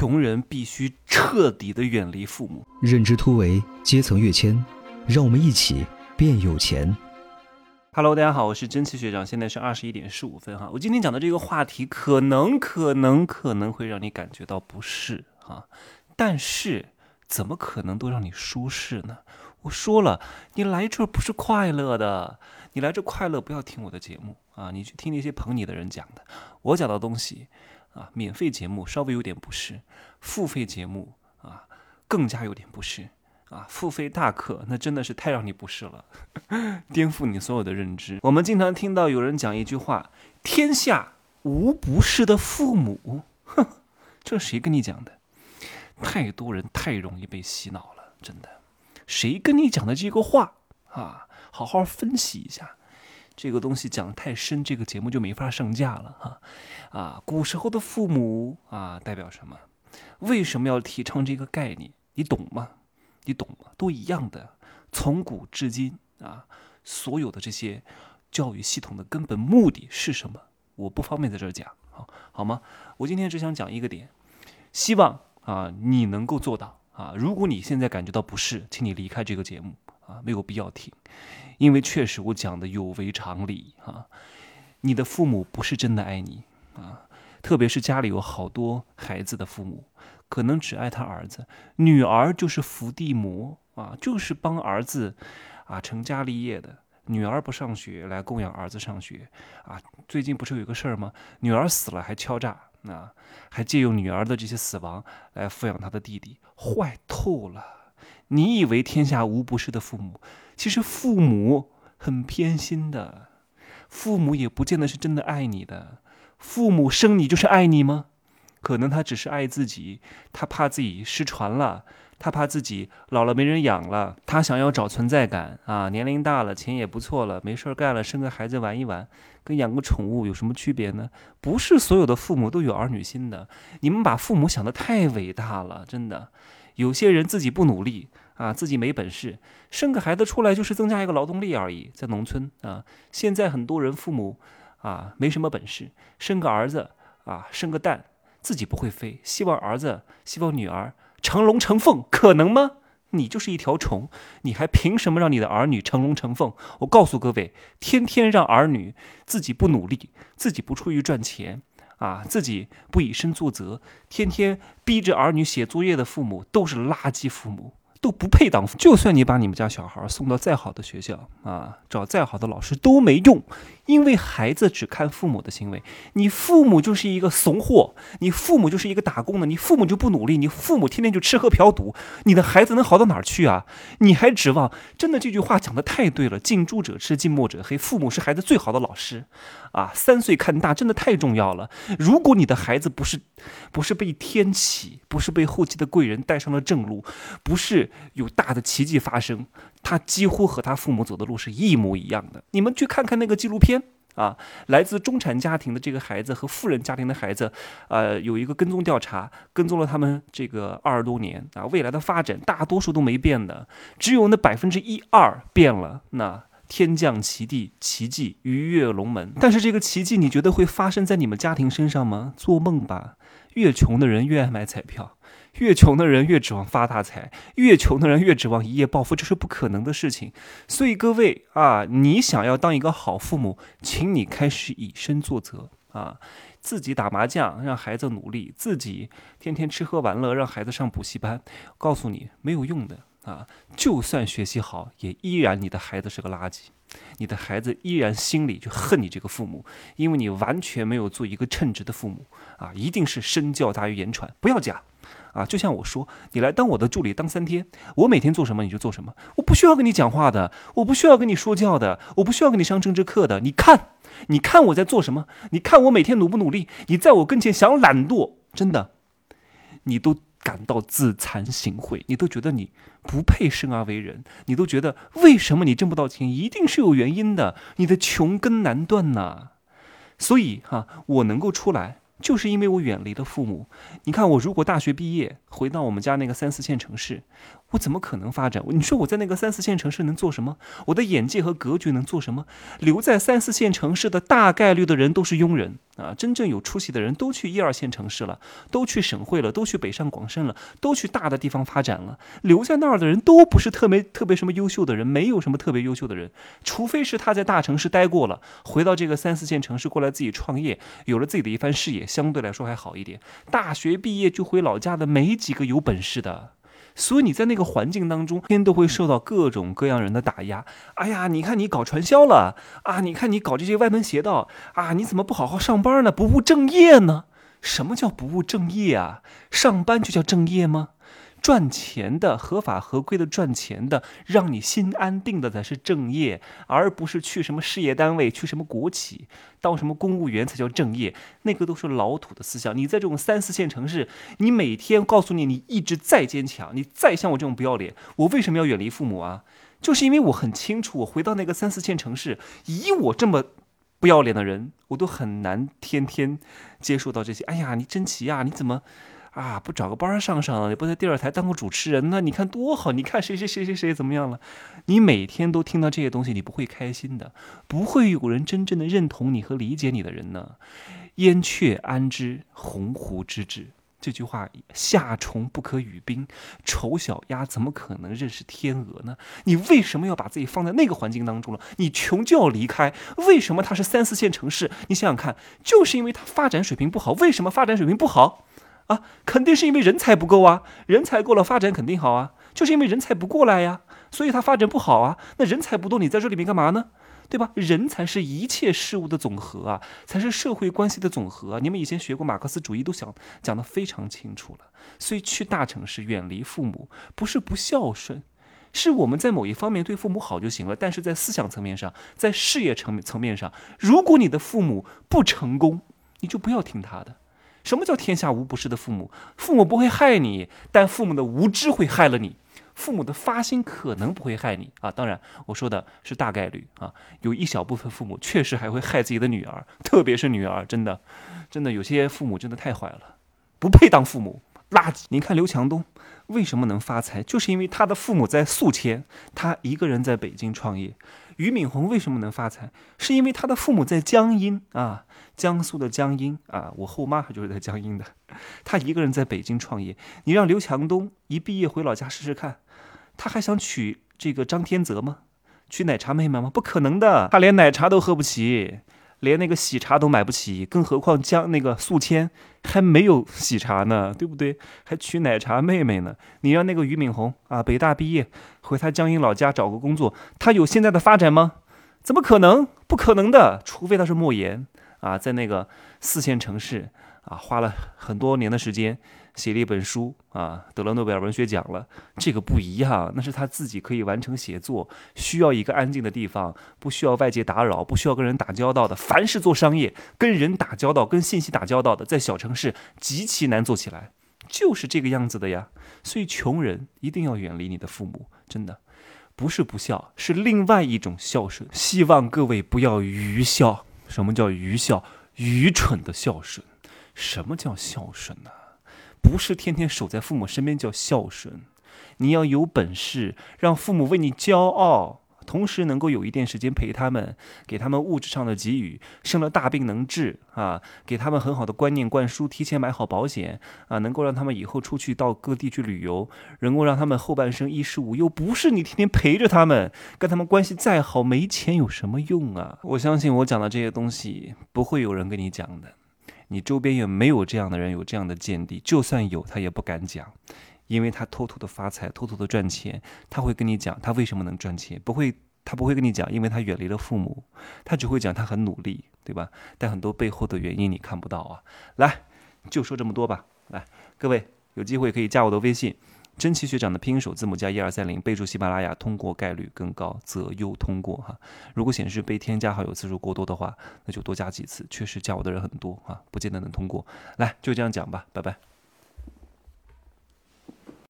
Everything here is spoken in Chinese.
穷人必须彻底的远离父母。认知突围，阶层跃迁，让我们一起变有钱。Hello，大家好，我是真奇学长，现在是二十一点十五分哈。我今天讲的这个话题，可能可能可能会让你感觉到不适哈，但是怎么可能都让你舒适呢？我说了，你来这儿不是快乐的，你来这快乐不要听我的节目啊，你去听那些捧你的人讲的。我讲的东西啊，免费节目稍微有点不适，付费节目啊更加有点不适。啊，付费大课那真的是太让你不适了，颠覆你所有的认知。我们经常听到有人讲一句话：“天下无不是的父母。”哼，这谁跟你讲的？太多人太容易被洗脑了，真的。谁跟你讲的这个话啊？好好分析一下。这个东西讲太深，这个节目就没法上架了哈。啊，古时候的父母啊，代表什么？为什么要提倡这个概念？你懂吗？你懂吗？都一样的，从古至今啊，所有的这些教育系统的根本目的是什么？我不方便在这儿讲，好好吗？我今天只想讲一个点，希望啊你能够做到啊。如果你现在感觉到不适，请你离开这个节目啊，没有必要听，因为确实我讲的有违常理啊。你的父母不是真的爱你啊，特别是家里有好多孩子的父母。可能只爱他儿子，女儿就是伏地魔啊，就是帮儿子啊成家立业的。女儿不上学来供养儿子上学啊。最近不是有个事儿吗？女儿死了还敲诈啊，还借用女儿的这些死亡来抚养他的弟弟，坏透了。你以为天下无不是的父母，其实父母很偏心的，父母也不见得是真的爱你的。父母生你就是爱你吗？可能他只是爱自己，他怕自己失传了，他怕自己老了没人养了，他想要找存在感啊！年龄大了，钱也不错了，没事儿干了，生个孩子玩一玩，跟养个宠物有什么区别呢？不是所有的父母都有儿女心的，你们把父母想得太伟大了，真的。有些人自己不努力啊，自己没本事，生个孩子出来就是增加一个劳动力而已，在农村啊，现在很多人父母啊没什么本事，生个儿子啊，生个蛋。自己不会飞，希望儿子，希望女儿成龙成凤，可能吗？你就是一条虫，你还凭什么让你的儿女成龙成凤？我告诉各位，天天让儿女自己不努力，自己不出去赚钱，啊，自己不以身作则，天天逼着儿女写作业的父母都是垃圾父母。都不配当父，就算你把你们家小孩送到再好的学校啊，找再好的老师都没用，因为孩子只看父母的行为。你父母就是一个怂货，你父母就是一个打工的，你父母就不努力，你父母天天就吃喝嫖赌，你的孩子能好到哪儿去啊？你还指望？真的这句话讲的太对了，近朱者赤，近墨者黑。父母是孩子最好的老师啊，三岁看大真的太重要了。如果你的孩子不是不是被天启，不是被后期的贵人带上了正路，不是。有大的奇迹发生，他几乎和他父母走的路是一模一样的。你们去看看那个纪录片啊，来自中产家庭的这个孩子和富人家庭的孩子，呃，有一个跟踪调查，跟踪了他们这个二十多年啊，未来的发展大多数都没变的，只有那百分之一二变了。那天降奇地奇迹，鱼跃龙门。但是这个奇迹，你觉得会发生在你们家庭身上吗？做梦吧！越穷的人越爱买彩票。越穷的人越指望发大财，越穷的人越指望一夜暴富，这是不可能的事情。所以各位啊，你想要当一个好父母，请你开始以身作则啊，自己打麻将让孩子努力，自己天天吃喝玩乐让孩子上补习班，告诉你没有用的啊！就算学习好，也依然你的孩子是个垃圾，你的孩子依然心里就恨你这个父母，因为你完全没有做一个称职的父母啊！一定是身教大于言传，不要假。啊，就像我说，你来当我的助理当三天，我每天做什么你就做什么，我不需要跟你讲话的，我不需要跟你说教的，我不需要跟你上政治课的。你看，你看我在做什么？你看我每天努不努力？你在我跟前想懒惰，真的，你都感到自惭形秽，你都觉得你不配生而为人，你都觉得为什么你挣不到钱，一定是有原因的，你的穷根难断呐。所以哈、我能够出来。就是因为我远离了父母，你看我如果大学毕业回到我们家那个三四线城市，我怎么可能发展？你说我在那个三四线城市能做什么？我的眼界和格局能做什么？留在三四线城市的大概率的人都是庸人啊！真正有出息的人都去一二线城市了，都去省会了，都去北上广深了，都去大的地方发展了。留在那儿的人都不是特别特别什么优秀的人，没有什么特别优秀的人，除非是他在大城市待过了，回到这个三四线城市过来自己创业，有了自己的一番事业，相对来说还好一点。大学毕业就回老家的没。几个有本事的，所以你在那个环境当中，天都会受到各种各样人的打压。哎呀，你看你搞传销了啊，你看你搞这些歪门邪道啊，你怎么不好好上班呢？不务正业呢？什么叫不务正业啊？上班就叫正业吗？赚钱的、合法合规的赚钱的，让你心安定的才是正业，而不是去什么事业单位、去什么国企当什么公务员才叫正业。那个都是老土的思想。你在这种三四线城市，你每天告诉你，你一直再坚强，你再像我这种不要脸，我为什么要远离父母啊？就是因为我很清楚，我回到那个三四线城市，以我这么不要脸的人，我都很难天天接受到这些。哎呀，你真奇呀，你怎么？啊，不找个班上上，也不在电视台当个主持人，那你看多好！你看谁谁谁谁谁怎么样了？你每天都听到这些东西，你不会开心的，不会有人真正的认同你和理解你的人呢。燕雀安知鸿鹄之志？这句话，夏虫不可语冰，丑小鸭怎么可能认识天鹅呢？你为什么要把自己放在那个环境当中了？你穷就要离开？为什么它是三四线城市？你想想看，就是因为它发展水平不好。为什么发展水平不好？啊，肯定是因为人才不够啊，人才够了，发展肯定好啊。就是因为人才不过来呀，所以它发展不好啊。那人才不多，你在这里面干嘛呢？对吧？人才是一切事物的总和啊，才是社会关系的总和。你们以前学过马克思主义，都想讲得非常清楚了。所以去大城市，远离父母，不是不孝顺，是我们在某一方面对父母好就行了。但是在思想层面上，在事业层层面上，如果你的父母不成功，你就不要听他的。什么叫天下无不是的父母？父母不会害你，但父母的无知会害了你。父母的发心可能不会害你啊，当然我说的是大概率啊，有一小部分父母确实还会害自己的女儿，特别是女儿，真的，真的有些父母真的太坏了，不配当父母，垃圾。你看刘强东为什么能发财，就是因为他的父母在宿迁，他一个人在北京创业。俞敏洪为什么能发财？是因为他的父母在江阴啊，江苏的江阴啊，我后妈就是在江阴的。他一个人在北京创业，你让刘强东一毕业回老家试试看，他还想娶这个张天泽吗？娶奶茶妹妹吗？不可能的，他连奶茶都喝不起。连那个喜茶都买不起，更何况将那个宿迁还没有喜茶呢，对不对？还娶奶茶妹妹呢？你让那个俞敏洪啊，北大毕业回他江阴老家找个工作，他有现在的发展吗？怎么可能？不可能的，除非他是莫言啊，在那个四线城市啊，花了很多年的时间。写了一本书啊，得了诺贝尔文学奖了。这个不一样，那是他自己可以完成写作，需要一个安静的地方，不需要外界打扰，不需要跟人打交道的。凡是做商业、跟人打交道、跟信息打交道的，在小城市极其难做起来，就是这个样子的呀。所以，穷人一定要远离你的父母，真的不是不孝，是另外一种孝顺。希望各位不要愚孝。什么叫愚孝？愚蠢的孝顺。什么叫孝顺呢？不是天天守在父母身边叫孝顺，你要有本事让父母为你骄傲，同时能够有一点时间陪他们，给他们物质上的给予，生了大病能治啊，给他们很好的观念灌输，提前买好保险啊，能够让他们以后出去到各地去旅游，能够让他们后半生衣食无忧。不是你天天陪着他们，跟他们关系再好，没钱有什么用啊？我相信我讲的这些东西，不会有人跟你讲的。你周边也没有这样的人，有这样的见地。就算有，他也不敢讲，因为他偷偷的发财，偷偷的赚钱。他会跟你讲他为什么能赚钱，不会，他不会跟你讲，因为他远离了父母。他只会讲他很努力，对吧？但很多背后的原因你看不到啊。来，就说这么多吧。来，各位有机会可以加我的微信。真奇学长的拼音首字母加一二三零，备注喜马拉雅，通过概率更高，择优通过哈。如果显示被添加好友次数过多的话，那就多加几次。确实加我的人很多啊，不见得能通过。来，就这样讲吧，拜拜。